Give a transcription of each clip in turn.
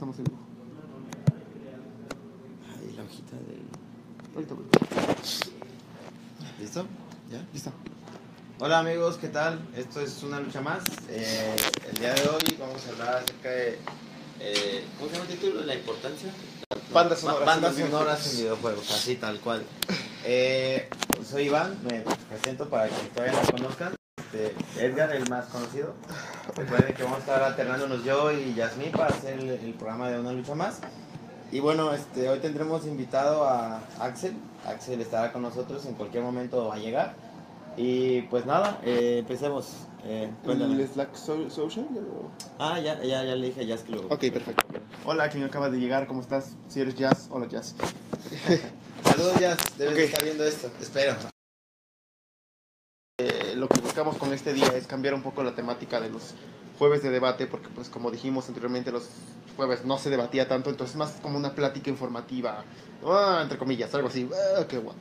estamos en vivo. Ay, la hojita del... Ahorita voy. ¿Listo? ¿Ya? Listo. Hola amigos, ¿qué tal? Esto es una lucha más. Eh, el día de hoy vamos a hablar acerca de... eh, ¿Cómo se llama el título? ¿La importancia? Bandas Ba- sonoras. Bandas sonoras en videojuegos, así tal cual. Eh, soy Iván, me presento para que todavía no conozcan. Este, Edgar, el más conocido. Recuerden que vamos a estar alternándonos yo y Yasmín para hacer el, el programa de Una Lucha Más. Y bueno, este, hoy tendremos invitado a Axel. Axel estará con nosotros, en cualquier momento va a llegar. Y pues nada, eh, empecemos. Eh. ¿El Slack so- Social? o- Ah, ya, ya, ya le dije a Jazz que lo... Ok, perfecto. Hola, quien acaba de llegar, ¿cómo estás? Si eres Jazz, hola Jazz. Saludos Jazz, debes Ok. estar viendo esto. Espero. Eh, lo que buscamos con este día es cambiar un poco la temática de los jueves de debate, porque pues como dijimos anteriormente, los jueves no se debatía tanto, entonces más como una plática informativa, ah, entre comillas, algo así, ah, qué guapo.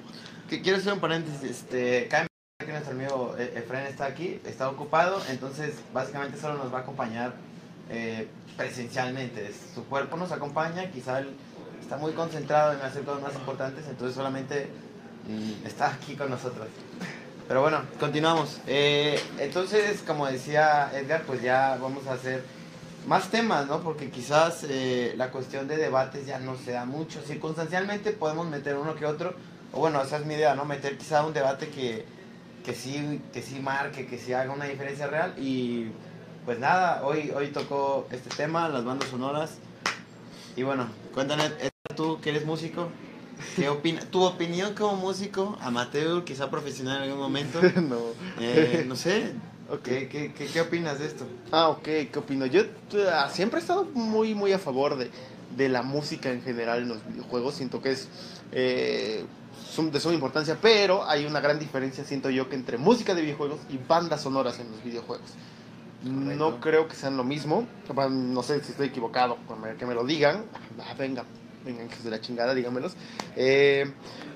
Quiero hacer un paréntesis, este, que nuestro amigo eh, Efren está aquí, está ocupado, entonces básicamente solo nos va a acompañar eh, presencialmente. Su cuerpo nos acompaña, quizá él está muy concentrado en hacer cosas más importantes, entonces solamente mm, está aquí con nosotros. Pero bueno, continuamos. Eh, entonces, como decía Edgar, pues ya vamos a hacer más temas, ¿no? Porque quizás eh, la cuestión de debates ya no se da mucho. Circunstancialmente podemos meter uno que otro, o bueno, esa es mi idea, ¿no? Meter quizá un debate que, que, sí, que sí marque, que sí haga una diferencia real. Y pues nada, hoy, hoy tocó este tema, las bandas sonoras. Y bueno, cuéntame, tú que eres músico, ¿qué opina tu opinión como músico, amateur, quizá profesional en algún momento? no. Eh, no sé, Ok. ¿qué, qué, qué, qué opinas de esto? Ah, ok, ¿qué opino? Yo eh, siempre he estado muy, muy a favor de, de la música en general en los videojuegos. Siento que es eh, sum- de suma importancia, pero hay una gran diferencia, siento yo, que entre música de videojuegos y bandas sonoras en los videojuegos. No Correcto. creo que sean lo mismo. No sé si estoy equivocado, que me- que me lo digan. Ah, venga, vengan, hijos de la chingada, díganmelos. Eh,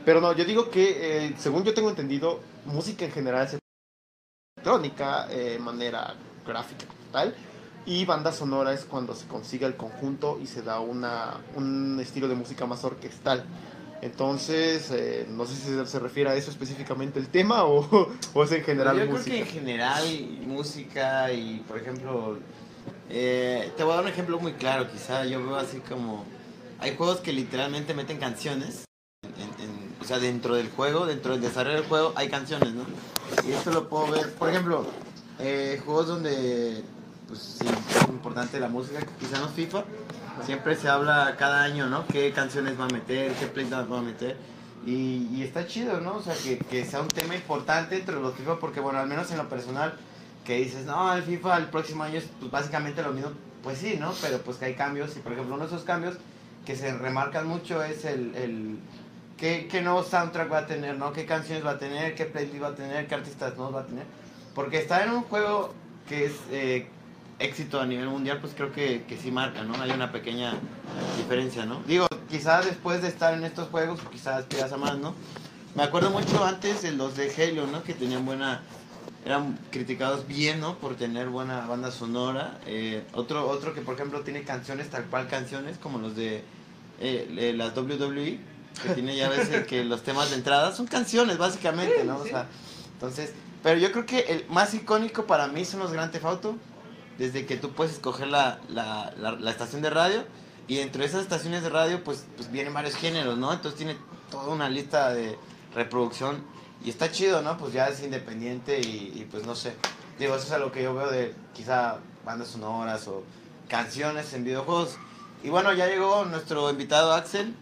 pero no, yo digo que, eh, según yo tengo entendido, música en general se electrónica, eh, manera gráfica, tal. Y banda sonora es cuando se consigue el conjunto y se da una, un estilo de música más orquestal. Entonces, eh, no sé si se, refiere a eso específicamente el tema o, o es en general Yo creo música. que en general música y, por ejemplo, eh, te voy a dar un ejemplo muy claro, quizá yo veo así como, hay juegos que literalmente meten canciones, en- en- o sea, dentro del juego, dentro del desarrollo del juego hay canciones, ¿no? Y esto lo puedo ver, por ejemplo, eh, juegos donde, pues sí, es importante la música, quizá no FIFA, siempre se habla cada año, ¿no? ¿Qué canciones va a meter, qué playlists va a meter? Y, y está chido, ¿no? O sea, que, que sea un tema importante entre los FIFA, porque, bueno, al menos en lo personal, que dices, no, el FIFA el próximo año es pues, básicamente lo mismo, pues sí, ¿no? Pero pues que hay cambios, y por ejemplo, uno de esos cambios que se remarcan mucho es el, el qué, qué nuevo soundtrack va a tener, ¿no? ¿Qué canciones va a tener, qué playlist va a tener, qué artistas nuevos va a tener? Porque estar en un juego que es eh, éxito a nivel mundial, pues creo que, que sí marca, ¿no? Hay una pequeña diferencia, ¿no? Digo, quizás después de estar en estos juegos, quizás aspiras a más, ¿no? Me acuerdo mucho antes de los de Halo, ¿no? Que tenían buena... Eran criticados bien, ¿no? Por tener buena banda sonora. Eh, otro, otro que, por ejemplo, tiene canciones, tal cual canciones, como los de eh, eh, las WWE, que tiene ya veces que los temas de entrada son canciones, básicamente, ¿no? O sea, entonces... Pero yo creo que el más icónico para mí son los Grand Theft Auto desde que tú puedes escoger la, la, la, la estación de radio y dentro de esas estaciones de radio pues, pues vienen varios géneros, ¿no? Entonces tiene toda una lista de reproducción y está chido, ¿no? Pues ya es independiente y, y, pues no sé. Digo, eso es a lo que yo veo de quizá bandas sonoras o canciones en videojuegos. Y bueno, ya llegó nuestro invitado Axel.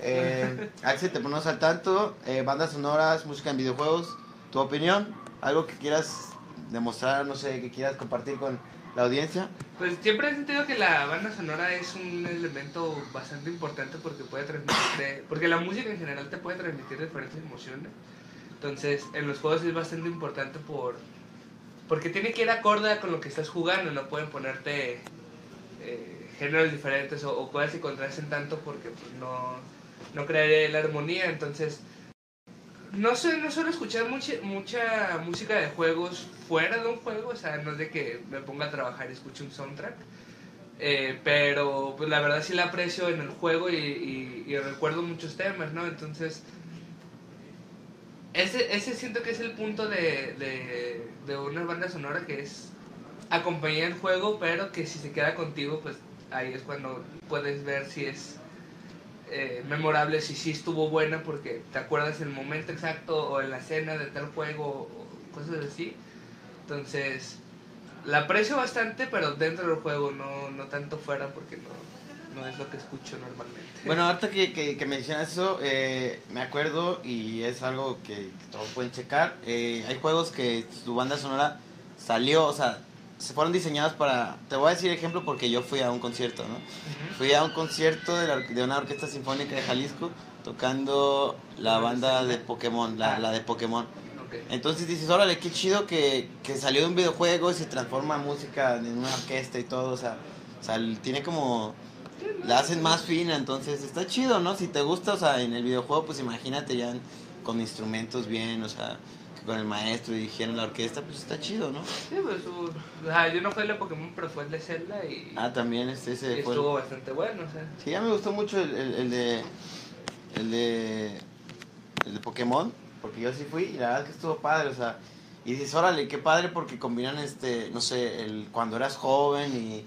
Eh, Axel, te ponemos al tanto. Eh, bandas sonoras, música en videojuegos. ¿Tu opinión? ¿Algo que quieras demostrar, no sé, que quieras compartir con la audiencia? Pues siempre he sentido que la banda sonora es un elemento bastante importante porque puede transmitir, porque la música en general te puede transmitir diferentes emociones. Entonces, en los juegos es bastante importante por porque tiene que ir acorde con lo que estás jugando, no pueden ponerte eh, géneros diferentes o, o cosas que contrasten tanto porque pues, no, no crearía la armonía. Entonces, no, no suelo escuchar mucha, mucha música de juegos fuera de un juego, o sea, no es de que me ponga a trabajar y escuche un soundtrack, Eh, pero pues la verdad sí la aprecio en el juego y recuerdo muchos temas, ¿no? Entonces, ese, ese siento que es el punto de, de, de una banda sonora que es acompañar el juego, pero que si se queda contigo, pues ahí es cuando puedes ver si es eh, memorable, si sí estuvo buena, porque te acuerdas el momento exacto o en la escena de tal juego o cosas así. Entonces, la aprecio bastante, pero dentro del juego, no, no tanto fuera, porque no, no es lo que escucho normalmente. Bueno, ahorita que, que, que mencionas eso, eh, me acuerdo y es algo que todos pueden checar. eh, hay juegos que su banda sonora salió, o sea, se fueron diseñados para... Te voy a decir ejemplo porque yo fui a un concierto, ¿no? Ujú. Fui a un concierto de, la de una orquesta sinfónica de Jalisco tocando la banda de Pokémon, la, la de Pokémon. Ok. Entonces dices, órale, qué chido que, que salió de un videojuego y se transforma en música en una orquesta y todo, o sea, o sea, tiene como... La hacen más fina, entonces está chido, ¿no? Si te gusta, o sea, en el videojuego, pues imagínate ya con instrumentos bien, o sea, con el maestro y dijeron la orquesta, pues está chido, ¿no? Sí, pues, uh, o sea, yo no fue el de Pokémon, pero fue el de Zelda y, Ah, también este, ese fue... estuvo bastante bueno, o sea. Sí, ya me gustó mucho el, el, el de... El de... El de Pokémon, porque yo sí fui y la verdad que estuvo padre, o sea... Y dices, órale, qué padre porque combinan este, no sé, el cuando eras joven y...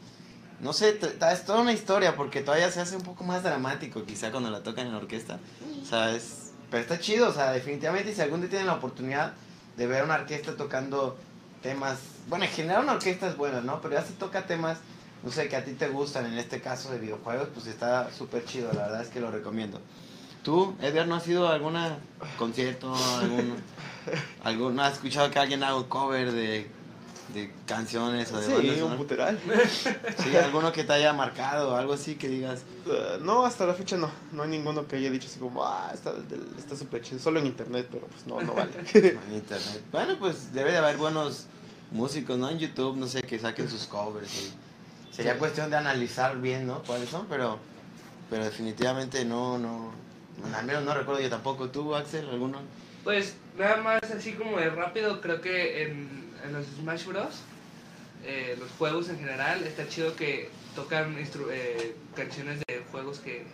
No sé, es toda una historia porque todavía se hace un poco más dramático quizá cuando la tocan en orquesta. O sea, es... Pero está chido, o sea, definitivamente si algún día tienen la oportunidad de ver una orquesta tocando temas... Bueno, en general una orquesta es buena, ¿no? Pero ya si toca temas, no sé, que a ti te gustan, en este caso de videojuegos, pues está súper chido, la verdad es que lo recomiendo. ¿Tú, Edgar, no has ido a algún concierto, algún, no has escuchado que alguien haga un cover de, de canciones o de bandas Sí, un sonoras? puteral. Sí, alguno que te haya marcado, algo así que digas, Eh, no, hasta la fecha no. No hay ninguno que haya dicho así como, ah, está del- está súper chido. Solo en internet, pero pues no, no vale. en internet. Bueno, pues debe de haber buenos músicos, ¿no? En YouTube, no sé, que saquen sus covers. y sería Sí. cuestión de analizar bien, ¿no? Cuáles son, pero, pero definitivamente no, no, al menos no recuerdo yo tampoco. ¿Tú, Axel, alguno? Pues nada más así como de rápido, creo que en, en los Smash Bros. eh, los juegos en general, está chido que tocan instru- eh, canciones de juegos que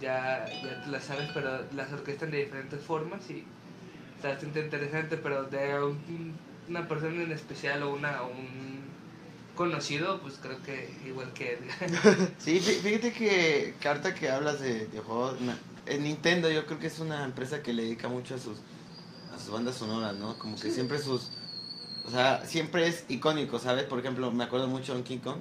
ya, ya las sabes, pero las orquestan de diferentes formas y está bastante interesante, pero de un- una persona en especial o una o un conocido, pues creo que igual que Edgar. Sí, fí- fíjate que, ahorita que hablas de, de juegos, en Nintendo yo creo que es una empresa que le dedica mucho a sus, a sus bandas sonoras, ¿no? Como que siempre sus, o sea, siempre es icónico, ¿sabes? Por ejemplo, me acuerdo mucho de King Kong,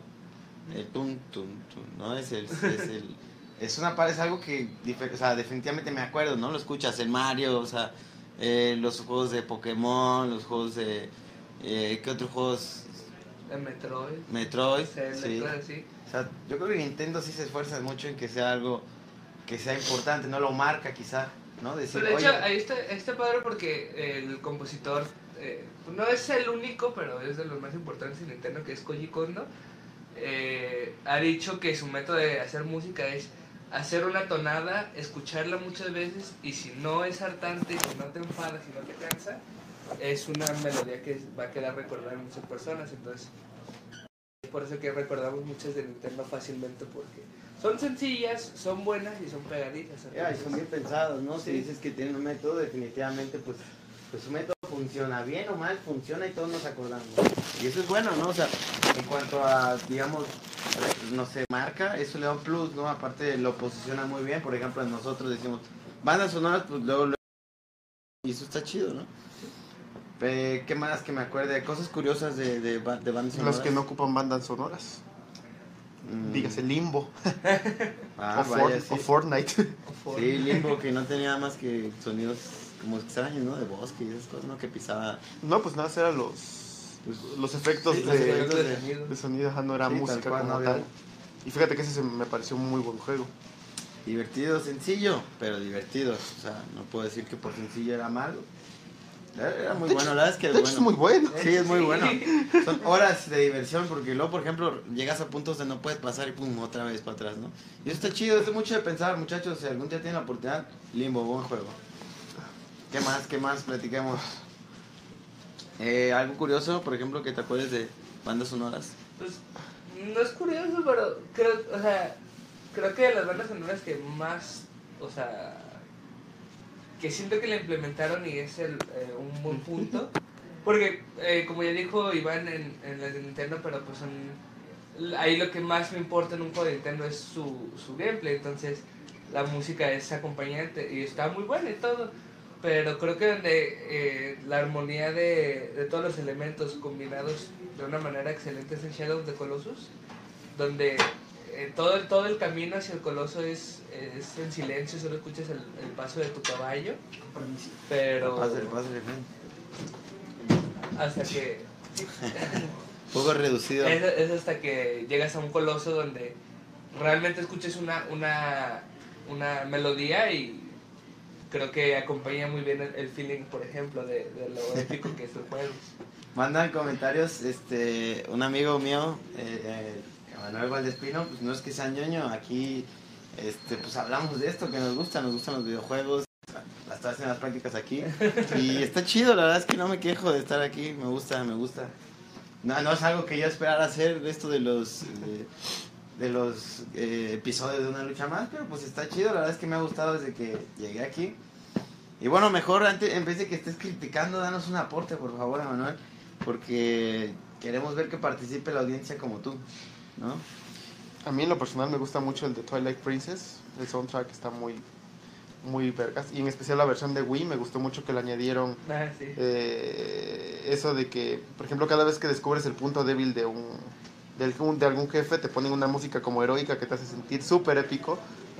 el tum, tum, tum, ¿no? Es el, es el, es una par- es algo que, o sea, definitivamente me acuerdo, ¿no? Lo escuchas, el Mario, o sea, eh, los juegos de Pokémon, los juegos de, eh, ¿qué otros juegos? Metroid, Metroid, sí. cosas así. O sea, yo creo que Nintendo sí se esfuerza mucho en que sea algo que sea importante, no lo marca quizá, ¿no? Decir, Pero de oye, hecho, ahí está, está padre porque el compositor eh, no es el único, pero es de los más importantes en Nintendo, que es Koji Kondo. eh, ha dicho que su método de hacer música es hacer una tonada, escucharla muchas veces y si no es hartante, si no te enfada, si no te cansa, es una melodía que va a quedar recordada en muchas personas. Entonces, es por eso que recordamos muchas de Nintendo fácilmente porque son sencillas, son buenas y son pegadizas. ya, y son bien pensados, ¿no? Si Sí. dices que tienen un método, definitivamente, pues, pues su método funciona, bien o mal, funciona y todos nos acordamos. Y eso es bueno, ¿no? O sea, en cuanto a, digamos, no sé, marca, eso le da un plus, ¿no? Aparte lo posiciona muy bien, por ejemplo, nosotros decimos, bandas sonoras, pues luego, luego- y eso está chido, ¿no? Eh, ¿Qué más que me acuerde? Cosas curiosas de, de, ba- de bandas sonoras. Los que no ocupan bandas sonoras. Mm. Dígase Limbo Ah, o, vaya, For- sí. o Fortnite. Sí, Limbo, que no tenía nada más que sonidos como extraños, ¿no? De bosque y esas cosas, ¿no? Que pisaba. No, pues nada, eran los, Pues, los efectos Sí, los de, efectos de sonido. de sonido, ajá, no era Sí, tal música cual, como no había- tal. Y fíjate que ese se me pareció un muy buen juego. Divertido, sencillo, pero divertido. O sea, no puedo decir que por sencillo era malo. Era muy De bueno, hecho- la verdad es que De es hecho, bueno. es muy bueno. Sí, es muy Sí. bueno. Son horas de diversión porque luego, por ejemplo, llegas a puntos donde no puedes pasar y pum, otra vez para atrás, ¿no? Y eso está chido, es mucho de pensar, muchachos. Si algún día tienen la oportunidad, limbo, buen juego. ¿Qué más? ¿Qué más? Platiquemos. Eh, algo curioso, por ejemplo, que te acuerdes de bandas sonoras. Pues no es curioso, pero creo, o sea, creo que de las bandas sonoras que más, o sea, que siento que la implementaron y es el, eh, un buen punto. Porque, eh, como ya dijo Iván en, en las de Nintendo, pero pues son, ahí lo que más me importa en un juego de Nintendo es su, su gameplay, entonces la música es acompañante y está muy buena y todo. Pero creo que donde eh, la armonía de, de todos los elementos combinados de una manera excelente es en Shadow of the Colossus, donde eh, todo, el, todo el camino hacia el coloso es, es en silencio, solo escuchas el, el paso de tu caballo, pero Pásale, pásale, hasta que poco reducido. es, es hasta que llegas a un coloso donde realmente escuches una, una, una melodía y creo que acompaña muy bien el, el feeling, por ejemplo, de, de lo épico que es el juego. Mandan comentarios, este, un amigo mío, eh, eh, Manuel Valdespino, pues no es que sea ñoño, aquí, este, pues hablamos de esto que nos gusta, nos gustan los videojuegos, las estoy haciendo las prácticas aquí, y está chido, la verdad es que no me quejo de estar aquí, me gusta, me gusta. No, no es algo que yo esperara hacer, esto de los, de, de los eh, episodios de una lucha más, pero pues está chido, la verdad es que me ha gustado desde que llegué aquí. Y bueno, mejor antes, en vez de que estés criticando, danos un aporte, por favor, Emanuel, porque queremos ver que participe la audiencia como tú, ¿no? A mí en lo personal me gusta mucho el de Twilight Princess. El soundtrack está muy, muy vergas. Y en especial la versión de Wii me gustó mucho que le añadieron Ah, sí. eh, eso de que, por ejemplo, cada vez que descubres el punto débil de un de algún jefe, te ponen una música como heroica que te hace sentir súper épico.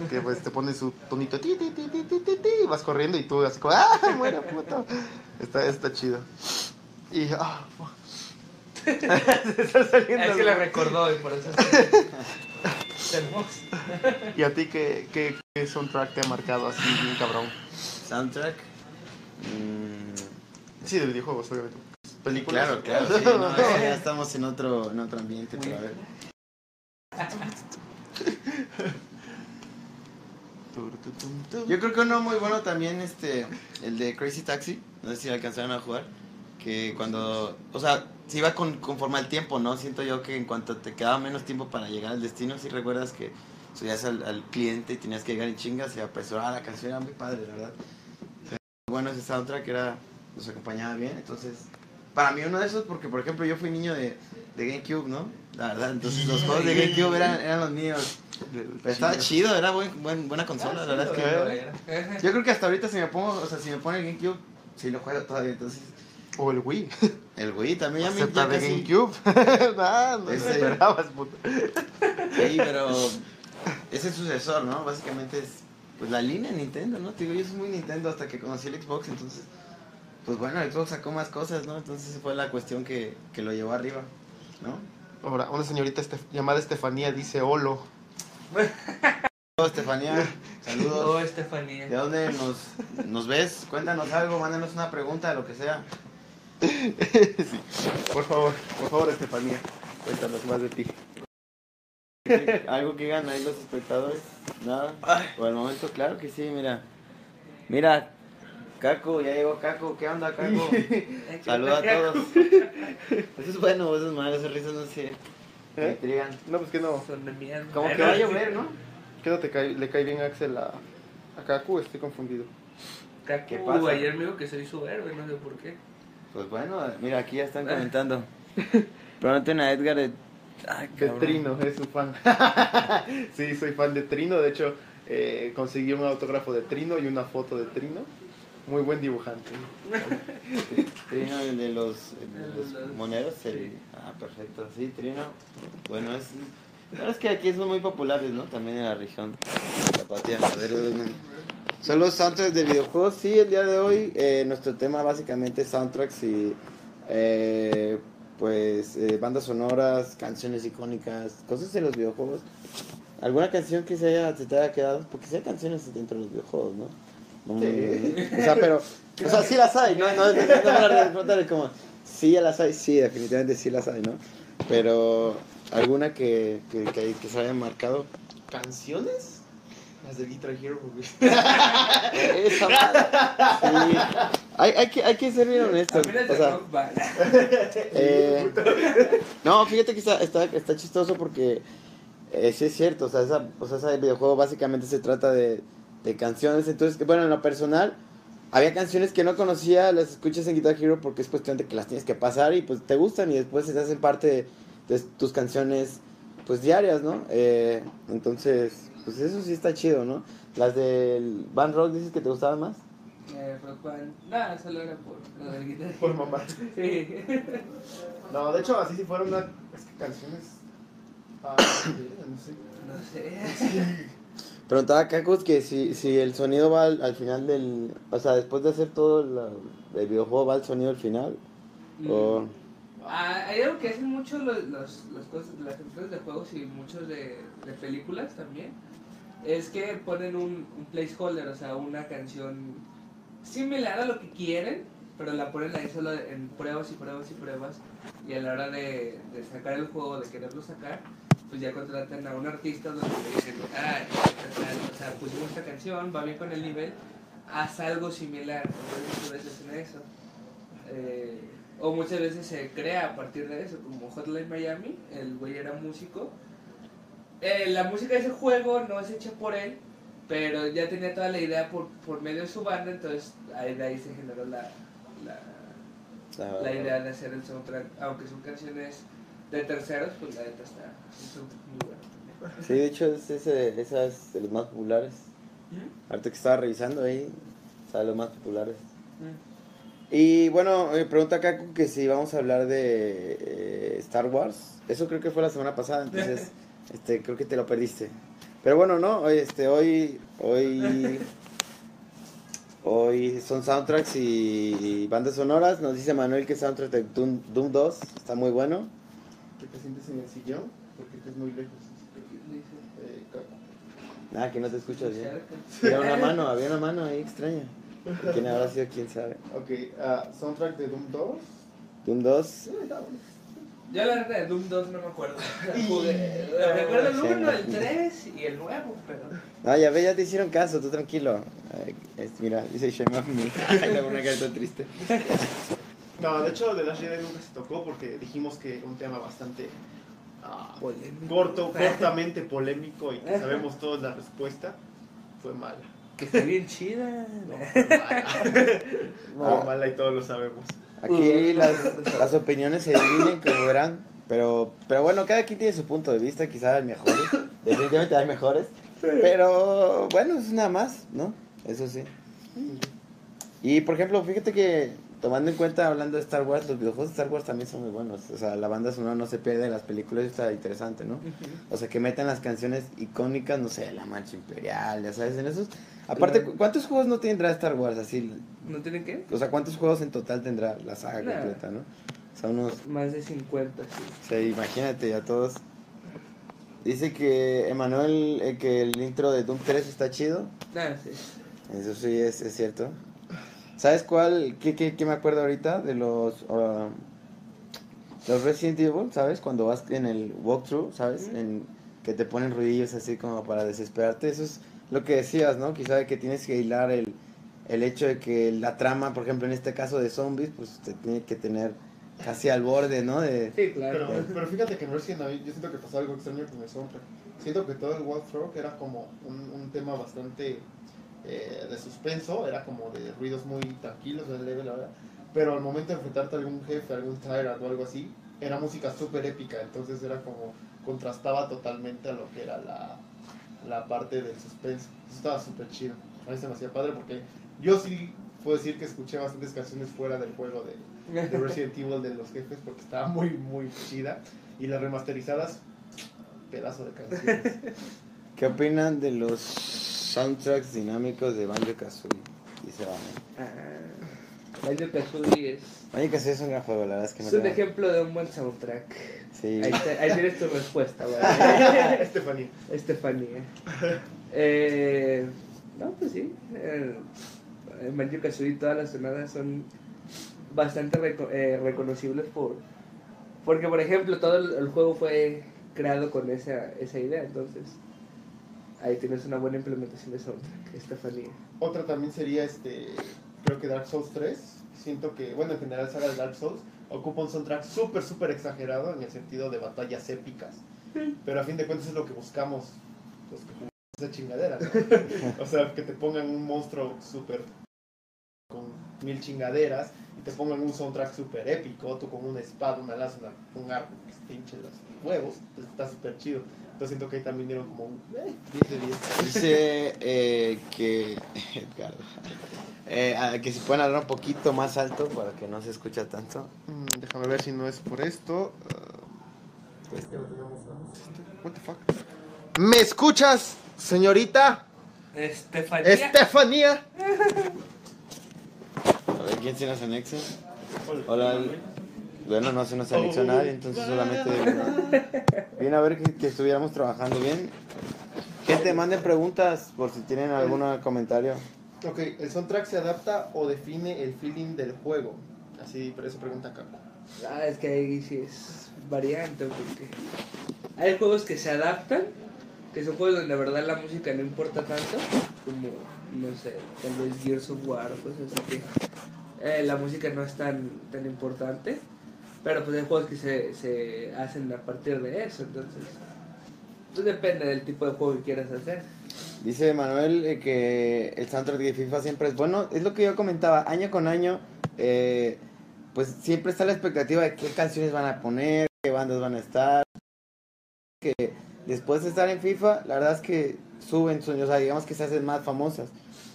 Que pues te pone su tonito ti, ti, ti, ti, ti, ti, ti, y vas corriendo y tú así como ¡ah! muere puto! Está, está chido. Y ah, se está saliendo Es que la recordó y por eso es es hermoso. ¿Y a ti qué, qué, qué soundtrack te ha marcado así bien cabrón? Soundtrack. mm, Sí, de videojuegos, obviamente. Claro, claro, sí, no, que ya estamos en otro, en otro ambiente, pero a ver. Yo creo que uno muy bueno también, este, el de Crazy Taxi, no sé si alcanzaron a jugar, que cuando, o sea, se iba con, conforme al tiempo, ¿no? Siento yo que en cuanto te quedaba menos tiempo para llegar al destino, si recuerdas que subías al, cliente y tenías que llegar en chingas y apresurar la canción, era muy padre, la verdad. Pero bueno, ese soundtrack era, nos acompañaba bien, entonces, para mí uno de esos, porque por ejemplo yo fui niño de, de GameCube, ¿no? La verdad, entonces los juegos de GameCube eran, eran los míos. Pero estaba chido, era buen, buen- buena consola, la verdad es que... Yo creo que hasta ahorita si me pongo, o sea, si me pone el GameCube, sí lo juego todavía, entonces... O el Wii. El Wii también ya me ya de casi- GameCube. nah, no Ese- esperabas, puto. Sí, pero es el sucesor, ¿no? Básicamente es pues la línea de Nintendo, ¿no? Te digo, yo soy muy Nintendo hasta que conocí el Xbox, entonces pues bueno, el Xbox sacó más cosas, ¿no? Entonces fue la cuestión que, que lo llevó arriba, ¿no? Ahora, una señorita este- llamada Estefanía dice Olo. Hola, Estefanía, saludos. Estefanía. ¿De dónde nos, nos ves? Cuéntanos algo, mándanos una pregunta, lo que sea. sí. Por favor, por favor, Estefanía. Cuéntanos más de ti. ¿Algo que digan ahí los espectadores? Nada. Por el momento, claro que sí, mira. Mira, Caco, ya llegó Caco. ¿Qué onda, Caco? Saluda a todos. Eso es bueno, eso es malo, esas risas no sé. Me ¿Eh? intrigan. No, pues que no. Son de mierda. Como que va a llover, ¿no? ¿Qué no te cae, le cae bien Axel a, a Kaku? Estoy confundido. Cacu, ¿Qué pasa? ayer me dijo que soy su héroe, no sé por qué. Pues bueno, mira, aquí ya están comentando. Pregúntenle a Edgar de... Ay, De. Trino, es su fan. sí, soy fan de Trino. De hecho, eh, conseguí un autógrafo de Trino y una foto de Trino. Muy buen dibujante. Trino, el de los, el de moneros. el- Ah, perfecto, sí, Trino. Bueno, es... La verdad es que aquí son muy populares, ¿no? También en la región. A ver, Son los soundtracks de videojuegos. Sí, el día de hoy eh, nuestro tema básicamente es soundtracks y eh, pues eh, bandas sonoras, canciones icónicas, cosas de los videojuegos. ¿Alguna canción que se, haya, se te haya quedado? Porque sí hay canciones dentro de los videojuegos, ¿no? No, Sí. O sea, pero... O sea, sí las hay, ¿no? No, no, no, no, no, no, no, como... Sí, ya las hay, sí, definitivamente sí las hay, ¿no? Pero alguna que, que, que, que se haya marcado. ¿Canciones? Las de Guitar Hero, güey. Esa madre. Sí. Hay, hay, que, hay que ser bien honestos. O de sea, eh, no, fíjate que está, está, está chistoso porque eh, sí es cierto. O sea, esa, o sea, ese videojuego básicamente se trata de, de canciones. Entonces, que, bueno, en lo personal, había canciones que no conocía, las escuchas en Guitar Hero porque es cuestión de que las tienes que pasar y pues te gustan y después se te hacen parte de, de tus canciones pues diarias, ¿no? Eh, entonces, pues eso sí está chido, ¿no? Las del Band Rock dices que te gustaban más. Eh, Rock Band. Solo era por lo del guitarra. Por mamá. Sí. No, de hecho, así si fueron una... Es que canciones... Ah, no sé. No sé. Preguntaba Kakus que si, si el sonido va al, al final del... O sea, después de hacer todo la- el videojuego va el sonido al final. O... Ah, hay algo que hacen mucho los, los, los cosas, las empresas de juegos y muchos de, de películas también. Es que ponen un, un placeholder, o sea, una canción similar a lo que quieren, pero la ponen ahí solo en pruebas y pruebas y pruebas. Y a la hora de, de sacar el juego, de quererlo sacar, pues ya contratan a un artista donde le dicen, ah, o sea, pusimos esta canción, va bien con el nivel, haz algo similar. Muchas veces en eso. Eh, o muchas veces se crea a partir de eso, como Hotline Miami, el güey era músico. Eh, la música de ese juego no es hecha por él, pero ya tenía toda la idea por, por medio de su banda, entonces ahí, de ahí se generó la, la- la idea de hacer el soundtrack. Aunque son canciones de terceros, pues la neta está bueno también. Sí, de hecho es ese, esa es de los más populares. Ahorita que estaba revisando ahí, sabe los más populares. Y bueno, eh, pregunta Kaku que si vamos a hablar de eh, Star Wars. Eso creo que fue la semana pasada, entonces este creo que te lo perdiste. Pero bueno, no, hoy este hoy hoy hoy son soundtracks y bandas sonoras. Nos dice Manuel que soundtrack de Doom, Doom 2 está muy bueno. Que te sientes en el sillón porque estás muy lejos. Eh. Nada, que no te escuchas bien. Había una mano, había una mano ahí extraña. ¿Quién habrá sido? ¿Quién sabe? Ok, ah, soundtrack de Doom 2. Doom 2. Sí, está bueno. Yo la verdad de Doom 2 no me acuerdo. Jugué- Recuerdo el Sí, 1, no. el 3 y el nuevo, pero... Ah, ya ve, ya te hicieron caso, tú tranquilo. Ay, es- mira, dice Shame of Me. Una carita triste. No, de hecho, de Last Jedi nunca se tocó porque dijimos que un tema bastante ah, Polémico. corto, cortamente polémico y que sabemos todos la respuesta. Fue mala. Que está bien chida. Fue mala. Fue mala y todos lo sabemos. Aquí las, las opiniones se dividen, como verán. Pero, pero bueno, cada quien tiene su punto de vista, quizás hay mejores. Definitivamente hay mejores. Pero bueno, es nada más, ¿no? Eso sí. Y por ejemplo, fíjate que tomando en cuenta, hablando de Star Wars, los videojuegos de Star Wars también son muy buenos. O sea, la banda sonora no se pierde de las películas, está interesante, ¿no? O sea, que metan las canciones icónicas, no sé, La Marcha Imperial, ya sabes, en esos. Aparte. ¿cuántos juegos no tendrá Star Wars así? ¿No tienen qué? O sea, ¿cuántos juegos en total tendrá la saga completa, no? O sea, unos Más de 50, sí. o sea, imagínate ya todos. Dice que Emanuel, eh, que el intro de Doom 3 está chido. Nada, sí. Eso sí es, es cierto. ¿Sabes cuál? ¿Qué, qué, qué me acuerdo ahorita? De los. ah, los Resident Evil, ¿sabes? Cuando vas en el walkthrough, ¿sabes? En, que te ponen ruidillos así como para desesperarte. Eso es lo que decías, ¿no? Quizá de que tienes que hilar el, el hecho de que la trama, por ejemplo, en este caso de zombies, pues te tiene que tener casi al borde, ¿no? De, Sí, claro. Pero, pero fíjate que en Resident Evil yo siento que pasó algo extraño con el soundtrack. Siento que todo el walkthrough era como un, un tema bastante eh, de suspenso, era como de ruidos muy tranquilos, de leve, la verdad. Pero al momento de enfrentarte a algún jefe, algún tyrant o algo así, era música súper épica, entonces era como contrastaba totalmente a lo que era la, la parte del suspenso. Eso estaba súper chido. A mí se me hacía padre porque yo sí puedo decir que escuché bastantes canciones fuera del juego de, de Resident Evil de los jefes porque estaba muy, muy chida. Y las remasterizadas, pedazo de canciones. ¿Qué opinan de los soundtracks dinámicos de Banjo Kazooie? Dice Banjo. Ah, Banjo Kazooie es, Banjo Kazooie es un gran juego, la verdad es que me es un ejemplo de un buen soundtrack. Sí. Ahí, te- ahí tienes tu respuesta, ¿vale? Estefanía. Estefanía. Eh, no, pues sí. Eh, en Banjo Kazooie todas las sonadas son bastante reco- eh, reconocibles por porque por ejemplo todo el, el juego fue creado con esa, esa idea entonces Ahí tienes una buena implementación de soundtrack, Estefanía. Otra también sería, este, creo que Dark Souls 3. Siento que, bueno, en general saga de Dark Souls ocupa un soundtrack súper, súper exagerado en el sentido de batallas épicas. Pero a fin de cuentas es lo que buscamos los que jugamos esa chingadera, ¿no? o sea, que te pongan un monstruo súper con mil chingaderas y te pongan un soundtrack súper épico, tú con una espada, una lanza, una- un arco que te hinche los huevos, pues está súper chido. Entonces siento que ahí también dieron como un eh, 10 de 10. Dice eh, que. Edgar. eh, ah, que si pueden hablar un poquito más alto para que no se escucha tanto. Mm, déjame ver si no es por esto. Ah, What the fuck? ¿Me escuchas, señorita Estefanía. Estefanía? A ver, ¿quién se nos anexa? Hola. Bueno, no se nos anexó nadie, entonces solamente. Viene a ver que, que estuviéramos trabajando bien. Gente, manden preguntas por si tienen algún comentario. Ok, ¿el soundtrack se adapta o define el feeling del juego? Así, por eso pregunta Caco. Ah, es que ahí sí es variante, porque hay juegos que se adaptan, que son juegos donde de verdad la música no importa tanto, como, no sé, tal vez Gears of War o cosas así que eh, la música no es tan, tan importante, pero pues hay juegos que se, se hacen a partir de eso, entonces, pues depende del tipo de juego que quieras hacer. Dice Manuel eh, que el soundtrack de FIFA siempre es bueno. Es lo que yo comentaba, año con año, eh, pues siempre está la expectativa de qué canciones van a poner, qué bandas van a estar. Que después de estar en FIFA, la verdad es que suben, su- o sea, digamos que se hacen más famosas.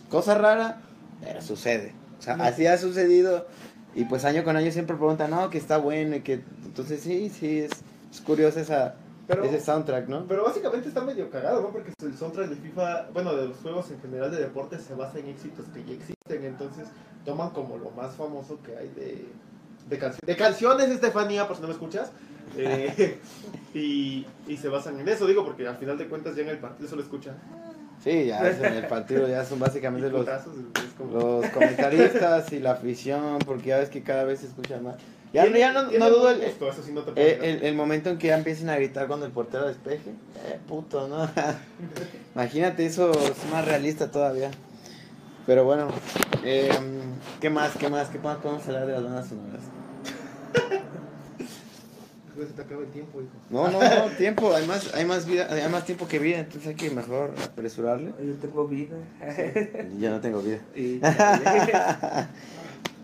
Cosa rara, pero sucede. O sea, así ha sucedido. Y pues año con año siempre preguntan, no, que está bueno y que... Entonces sí, sí, es, es curioso esa, Pero, ese soundtrack, ¿no? pero básicamente está medio cagado, ¿no? Porque el soundtrack de FIFA, bueno, de los juegos en general de deportes se basa en éxitos que ya existen, entonces toman como lo más famoso que hay de, de, cancio- de canciones, Estefanía, por si no me escuchas. eh, y, y se basan en eso, digo, porque al final de cuentas ya en el partido solo escuchan Sí, ya es en el partido ya son básicamente los, los comentaristas y la afición, porque ya ves que cada vez se escucha más. Ya, ya no, no dudo gusto, sí no el momento en que ya empiecen a gritar cuando el portero despeje. Eh, puto, ¿no? Imagínate, eso es más realista todavía. Pero bueno, eh, ¿qué más? ¿Qué más? ¿Qué más podemos hablar de las bandas sonoras? Se te acaba el tiempo, hijo. No, no, no, tiempo, hay más, hay más vida, hay más tiempo que vida, entonces hay que mejor apresurarle. Yo tengo vida. Yo no tengo vida. y,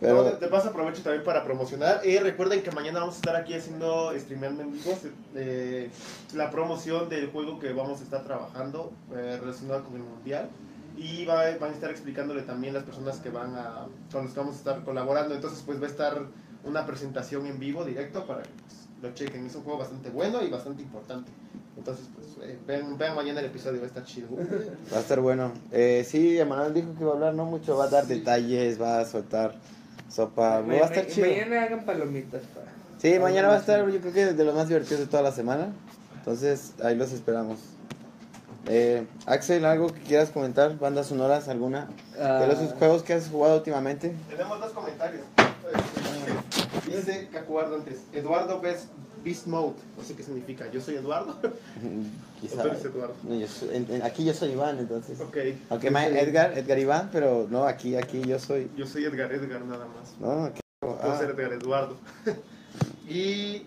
Pero No, de, de paso aprovecho también para promocionar. Eh, recuerden que mañana vamos a estar aquí haciendo streameando en vivo eh, la promoción del juego que vamos a estar trabajando eh, relacionado con el mundial. Y va- van a estar explicándole también las personas que van a, con las que vamos a estar colaborando. Entonces, pues va a estar una presentación en vivo directo para que pues, lo chequen. Es un juego bastante bueno y bastante importante. Entonces, pues eh, vean, vean mañana el episodio, va a estar chido. Va a estar bueno. Eh, sí, Emanuel dijo que iba a hablar no mucho, va a dar Sí. detalles, va a soltar sopa, Ma- va a estar chido. Mañana hagan palomitas para. Sí, mañana va a estar, yo creo que de los más divertidos de toda la semana. Entonces, ahí los esperamos. Eh, Axel, ¿algo que quieras comentar? ¿Bandas sonoras alguna? De los juegos que has jugado últimamente. Tenemos dos comentarios. Dice Cacuardo antes, Eduardo Beast, Beast Mode. No sé qué significa. Yo soy Eduardo. o Quizá. tú eres Eduardo. No, yo soy- en- en- aquí yo soy Iván, entonces. Ok. Aunque Edgar, Edgar Iván, pero no, aquí, aquí yo soy. Yo soy Edgar, Edgar nada más. No, aquí- Puedo ah, ser Edgar Eduardo. y,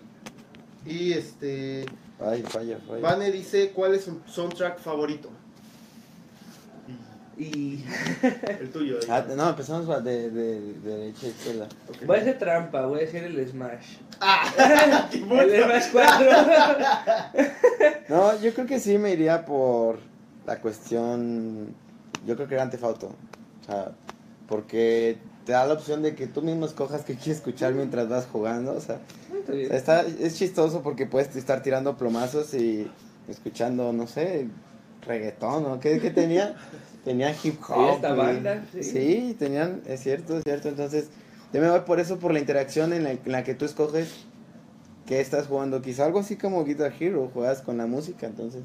y este. ay, falla, falla. Vane dice: ¿Cuál es su soundtrack favorito? Y El tuyo. Ah, no, empezamos de, de, de derecha a izquierda. Voy a hacer trampa, voy a decir el Smash. ¡Ah! ¡Qué El! Smash 4. No, yo creo que sí me iría por la cuestión. Yo creo que Grand Theft Auto. O sea, porque te da la opción de que tú mismo escojas qué quieres escuchar mientras vas jugando. O sea, Está bien. está, es chistoso porque puedes estar tirando plomazos y escuchando, no sé, reggaetón, ¿no? ¿Qué, qué tenía? Tenía hip hop. Esta banda, sí. sí, tenían, es cierto, es cierto. Entonces, yo me voy por eso, por la interacción en la, en la que tú escoges qué estás jugando. Quizá algo así como Guitar Hero, juegas con la música, entonces.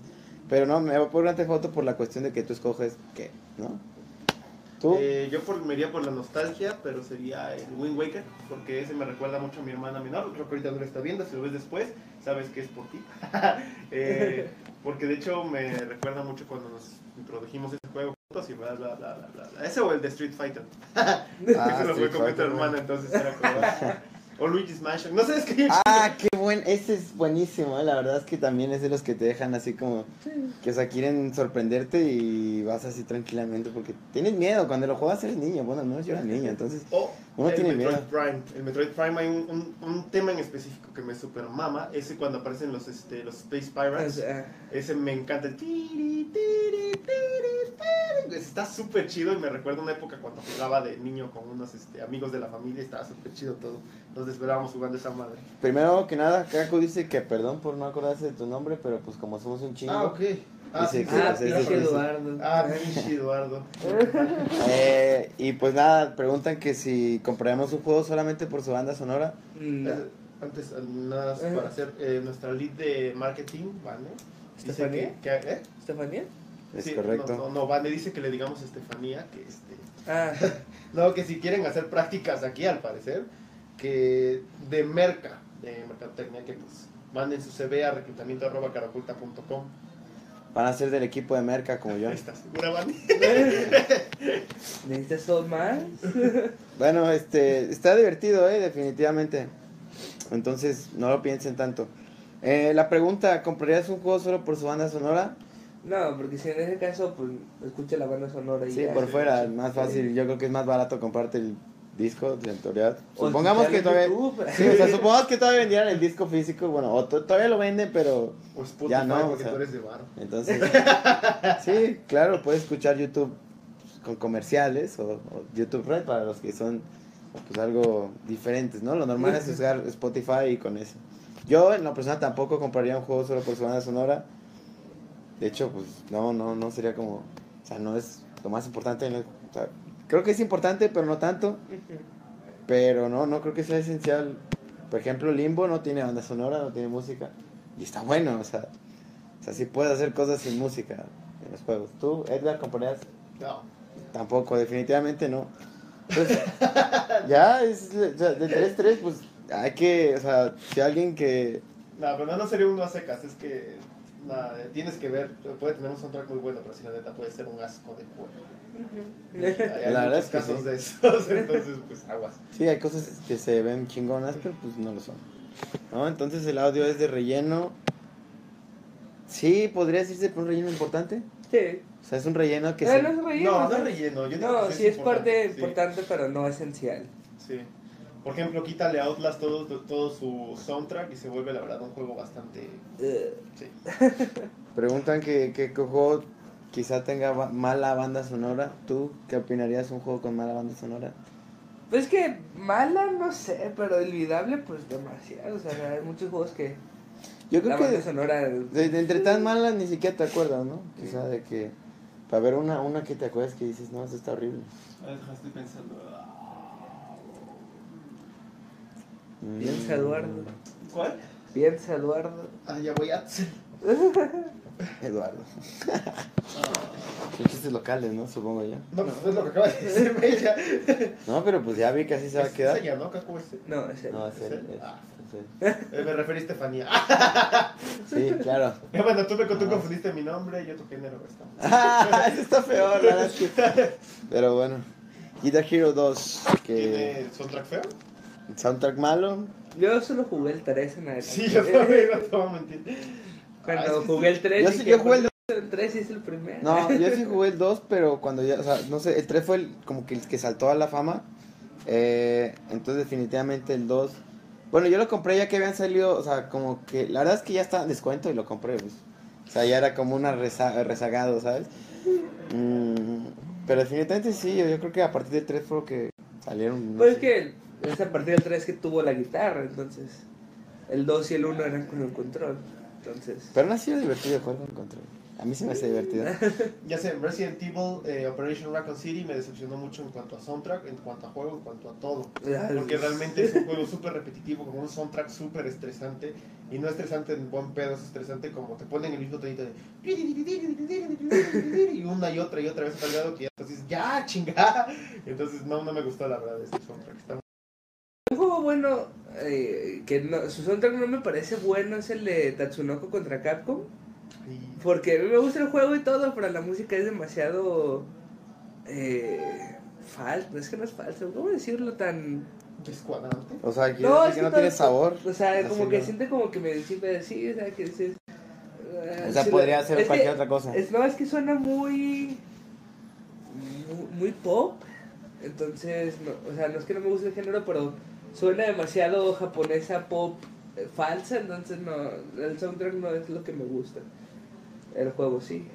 Pero no, me voy por Grand Theft Auto por la cuestión de que tú escoges qué, ¿no? ¿Tú? Eh, yo por, me iría por la nostalgia, pero sería el Wind Waker, porque ese me recuerda mucho a mi hermana menor. Creo que ahorita no lo está viendo, si lo ves después, sabes que es por ti. Eh, porque de hecho me recuerda mucho cuando nos introdujimos ese juego juntos y bla, bla, bla, bla, bla. bla. Ese o el de Street Fighter. Ah, Ese lo fue con mi hermana, entonces era como. o Luigi's Mansion. No sé, es que. Ah, qué buen, ese es buenísimo, ¿eh? la verdad es que también es de los que te dejan así como, que o sea, quieren sorprenderte y vas así tranquilamente porque tienes miedo, cuando lo juegas eres niño, bueno, no yo era niño, entonces, O Uno el tiene Metroid miedo. Prime. El Metroid Prime hay un, un, un tema en específico que me super mama. Ese cuando aparecen los, este, los Space O Pirates. sea, Ese me encanta. el Está súper chido y me recuerda una época cuando jugaba de niño con unos este, amigos de la familia. Estaba súper chido todo. Nos desvelábamos jugando esa madre. primero que nada, Kaku dice que perdón por no acordarse de tu nombre, pero pues como somos un chingo, Ah, ok. Ah, Dice sí, que, sí, ah, pues, es difícil. Eduardo. Ah, pinche Eduardo. Eh, y pues nada, preguntan que si compraríamos un juego solamente por su banda sonora, No. Eh, Antes, eh, nada más para hacer eh, nuestra lead de marketing. Dice ¿Estefanía? que, que- ¿eh? ¿Estefanía? Es Sí, correcto. No, no, no, Vane dice que le digamos a Estefanía que este. Ah, No, que si quieren hacer prácticas aquí, al parecer, que de merca, de mercadotecnia, que pues manden su CV a reclutamiento arroba caraculta.com. Van a ser del equipo de Merca como yo. ¿Estás segura, Vane? ¿necesitas dos más? Bueno, este, está divertido, eh, definitivamente. Entonces, no lo piensen tanto. Eh, la pregunta, ¿comprarías un juego solo por su banda sonora? No, porque si en ese caso, pues escucha la banda sonora y Sí, ya. por sí, fuera, más fácil. Yo creo que es más barato comprarte el disco de autoridad. O Supongamos que todavía... en YouTube. Sí, o sea, supongamos que todavía vendieran el disco físico, bueno, o to- todavía lo venden, pero... O Spotify, Ya no, o porque sea. tú eres de bar. Entonces, sí, claro, puedes escuchar YouTube con comerciales o, o YouTube Red para los que son pues algo diferentes, ¿no? Lo normal es usar Spotify y con eso. Yo en la persona tampoco compraría un juego solo por su banda sonora. De hecho, pues no, no, no sería como, o sea, no es lo más importante. en el- o sea, creo que es importante, pero no tanto. Pero no, no creo que sea esencial. Por ejemplo, Limbo no tiene banda sonora, no tiene música. Y está bueno, o sea, o sea, sí puedes hacer cosas sin música en los juegos. ¿Tú, Edgar, comprarías? No. Tampoco, definitivamente no. Pues, ya, es, o sea, de 3-3, pues hay que, o sea, si alguien que... No, pero no sería uno a secas, es que nada, tienes que ver, puede tener un soundtrack muy bueno, pero si la neta puede ser un asco de juego. Hay, hay La muchos es que casos sí. de esos, entonces pues aguas. Sí, hay cosas que se ven chingonas, pero pues no lo son. ¿No? Entonces el audio es de relleno. Sí, podría decirse por un relleno importante. Sí. O sea, es un relleno que No, se... no es relleno. No, no es relleno, yo No, sí es parte sí. importante, pero no esencial. Sí. Por ejemplo, quítale a Outlast todo, todo su soundtrack y se vuelve la verdad un juego bastante... Sí. Preguntan que, que, qué juego quizá tenga ba- mala banda sonora. ¿Tú qué opinarías de un juego con mala banda sonora? Pues que mala, no sé, pero olvidable, pues demasiado. O sea, hay muchos juegos que Yo la creo banda que sonora. de, de entre tan malas ni siquiera te acuerdas, ¿no? Quizá de que... Para ver una, una que te acuerdas que dices, no, eso está horrible. A ver, estoy pensando... Mm. Piensa, Eduardo. ¿Cuál? Piensa, Eduardo. Ah, ya voy a... Eduardo. Son chistes locales, ¿no? Supongo yo. No, pues es lo que acaba de decirme ella. No, pero pues ya vi que así se va a Es quedar. ella, ¿no? Caco ese. No, ese. No, es ¿Es él. él? es- Ah. es él. Eh, me referí a Estefanía. Sí, claro. Eh, bueno, tú, me, tú Ah. confundiste mi nombre y yo tu género. Ah, eso está peor, la verdad es que- Pero bueno. Guitar Hero 2, que ¿Tiene soundtrack feo? Soundtrack malo. Yo solo jugué el 3 en adelante. Sí, yo también, no te voy a mentir. Cuando Ah, jugué el 3. Yo sí- yo jugué el El 3 es el primero. No, yo sí jugué el 2, pero cuando ya, o sea, no sé, el 3 fue el, como que el que saltó a la fama. Eh, entonces definitivamente el 2. Bueno, yo lo compré ya que habían salido, o sea, como que la verdad es que ya estaba en descuento y lo compré, pues. O sea, ya era como una reza- rezagado, ¿sabes? Mm, pero definitivamente sí, yo, yo creo que a partir del 3 fue lo que salieron. no Pues es sé. que es a partir del 3 que tuvo la guitarra, entonces. El 2 y el 1 eran con el control. Entonces. Pero no ha sido divertido jugar con control. A mí se me hace divertido. Ya sé, Resident Evil eh, Operation Raccoon City me decepcionó mucho en cuanto a soundtrack, en cuanto a juego, en cuanto a todo. Porque realmente es un juego súper repetitivo, con un soundtrack súper estresante. Y no estresante en buen pedo, es estresante como te ponen el mismo tonito de. Y una y otra y otra vez al que ya entonces ya chingada. Entonces no, no me gustó la verdad este soundtrack. Está bueno, eh, que no, su soundtrack no me parece bueno, es el de Tatsunoko contra Capcom. Porque a mí me gusta el juego y todo, pero la música es demasiado. Eh, falsa, es que no es falso, ¿cómo decirlo tan.? descuadrante. O sea, quiere No, decir es que no tiene sabor. O sea, como que no. siente como que me siempre sí, o sea, que eh, O sea, sí, podría es ser que- cualquier otra cosa. Es, no, es que suena muy, muy. muy pop. Entonces, no, o sea, no es que no me guste el género, pero suena demasiado japonesa pop eh, falsa. Entonces, no, el soundtrack no es lo que me gusta. El juego sí.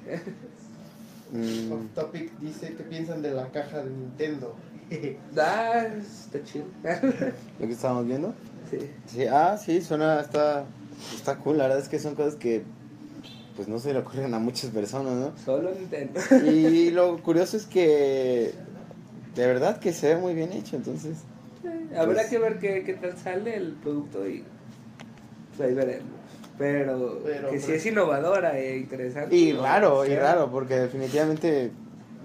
Mm, Off Topic dice que piensan de la caja de Nintendo. ah, está chido. Lo que estábamos viendo. sí. Sí, ah, sí, suena, está, está cool. La verdad es que son cosas que, pues no se le ocurren a muchas personas, ¿no? Solo Nintendo. Y lo curioso es que, de verdad que se ve muy bien hecho, entonces. Habrá que ver qué, qué tal sale el producto y pues ahí veremos. Pero, Pero, que sí pero- es innovadora e interesante. Y ¿no? raro, y raro, porque definitivamente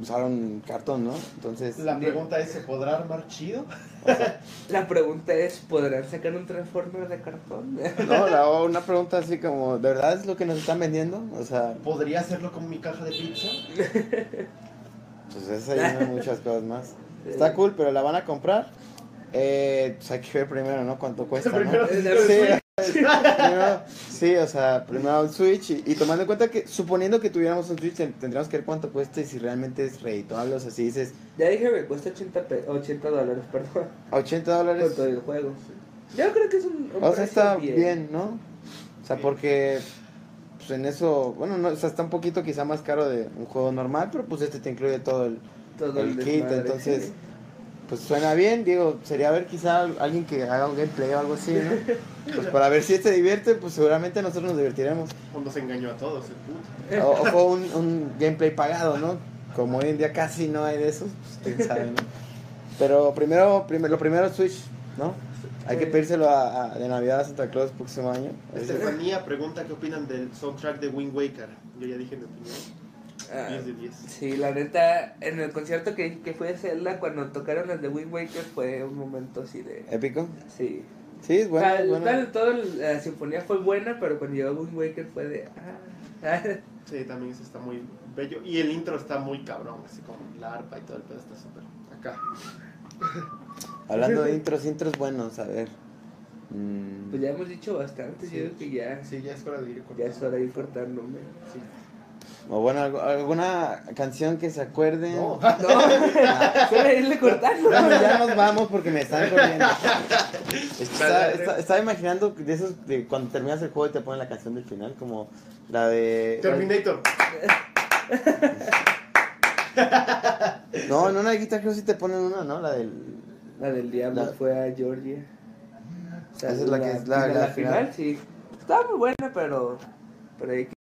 usaron cartón, ¿no? Entonces, La pregunta es: ¿se podrá armar chido? La pregunta es, ¿podrán sacar un Transformer de cartón? no, la, una pregunta así como, ¿de verdad es lo que nos están vendiendo? O sea, ¿Podría hacerlo como mi caja de pizza? pues eso hay muchas cosas más. Está cool, pero la van a comprar. Eh, pues hay que ver primero, ¿no? Cuánto cuesta, ¿no? Sí, primero, sí, o sea, primero un Switch y, y tomando en cuenta que, suponiendo que tuviéramos un Switch, ten- tendríamos que ver cuánto cuesta y si realmente es redituable, o sea, si dices Ya dije que cuesta 80, pe- 80 dólares, perdón, 80 con dólares, todo el juego. Yo creo que es un, un o sea, está bien, ¿no? O sea, porque pues en eso, bueno, no, o sea, está un poquito quizá más caro de un juego normal, pero pues este te incluye todo el, Todo el el kit, entonces, sí. pues suena bien, digo, sería ver quizá alguien que haga un gameplay o algo así, ¿no? Pues para ver si este divierte, pues seguramente nosotros nos divertiremos. Cuando se engañó a todos, el puto. O, o fue un, un gameplay pagado, ¿no? Como hoy en día casi no hay de esos, pues quién sabe, ¿no? Pero primero, primero lo primero es Switch, ¿no? Hay que pedírselo a, a- de Navidad a Santa Claus el próximo año. Estefanía pregunta qué opinan del soundtrack de Wind Waker. Yo ya dije mi opinión. Ah, 10 de 10. Sí, la neta, en el concierto que, que fue de Zelda, cuando tocaron el de Wind Waker, fue un momento así de... ¿Épico? Sí. Sí, es bueno. Bueno. tal- toda la sinfonía fue buena, pero cuando llegó Wind Waker fue de... ah, Sí, también ese está muy bello. Y el intro está muy cabrón, así como la arpa y todo el pedo está súper acá. Hablando de intros, intros buenos, a ver. Mm, pues ya hemos dicho bastante, Sí. yo creo que ya, Sí, ya es hora de ir con ya es hora de ir cortándome. Sí. O bueno, algo- alguna canción que se acuerden. No. No, irle cortando. Bueno, ya nos vamos porque me están corriendo. Estaba, estaba- estaba imaginando de esos de cuando terminas el juego y te ponen la canción del final, como la de. Terminator. No, en una de Guitar Hero sí te ponen una, ¿no? La del. La del diablo La- fue a Georgia. O sea, Esa es la que es la- la final. sí. Estaba muy buena, pero... Pero hay que...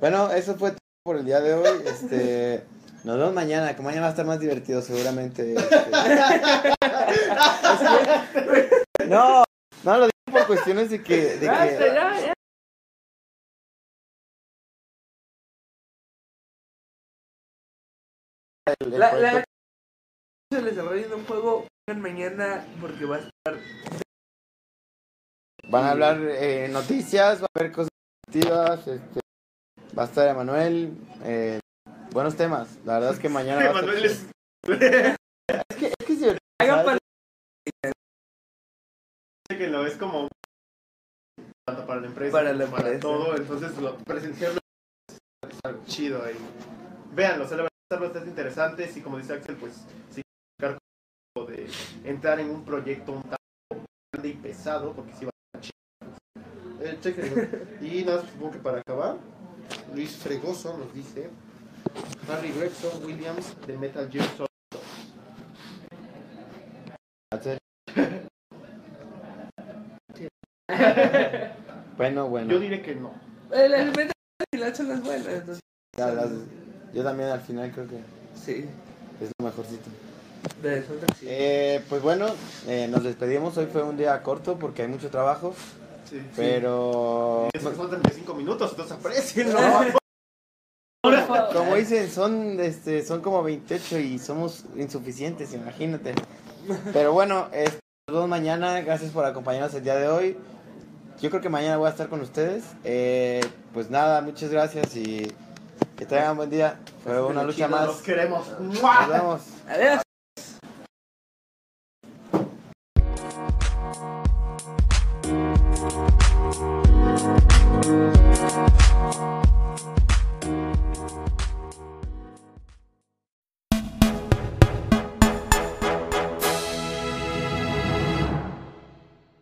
Bueno, eso fue todo por el día de hoy. Este. Nos vemos mañana, que mañana va a estar más divertido seguramente. este. No, no lo digo por cuestiones de que. De que el- el La, la... Desarrollo de un juego mañana porque va a estar... Van a hablar eh, noticias, va a haber cosas activas, este, va a estar Emanuel, eh, buenos temas. La verdad es que mañana va a estar es Es que, es que divertido, Hagan ¿sabes? que lo es como tanto para la empresa, Para la empresa. todo, entonces lo presenciarlo es algo chido ahí. Véanlo, se lo van a estar bastante interesantes y como dice Axel, pues sí de entrar en un proyecto un tanto grande y pesado, porque sí va a estar chido. Eh. Y nada, supongo que para acabar, Luis Fregoso nos dice Harry Gregson Williams de Metal Gear Solid. Bueno, bueno. Yo diré que no. El, el Metal final son las buenas. entonces, Ya, las- yo también al final creo que sí, es lo mejorcito. de sí. Eh, pues bueno, eh, nos despedimos. Hoy fue un día corto porque hay mucho trabajo. Sí. Pero son 35 minutos, entonces aprecien, como dicen, son, este, son como 28 y somos insuficientes, imagínate. Pero bueno, este, nos vemos mañana. Gracias por acompañarnos el día de hoy. Yo creo que mañana voy a estar con ustedes. Eh, pues nada, muchas gracias y que tengan buen día. Fue una lucha más. Los queremos. Nos vemos. Adiós.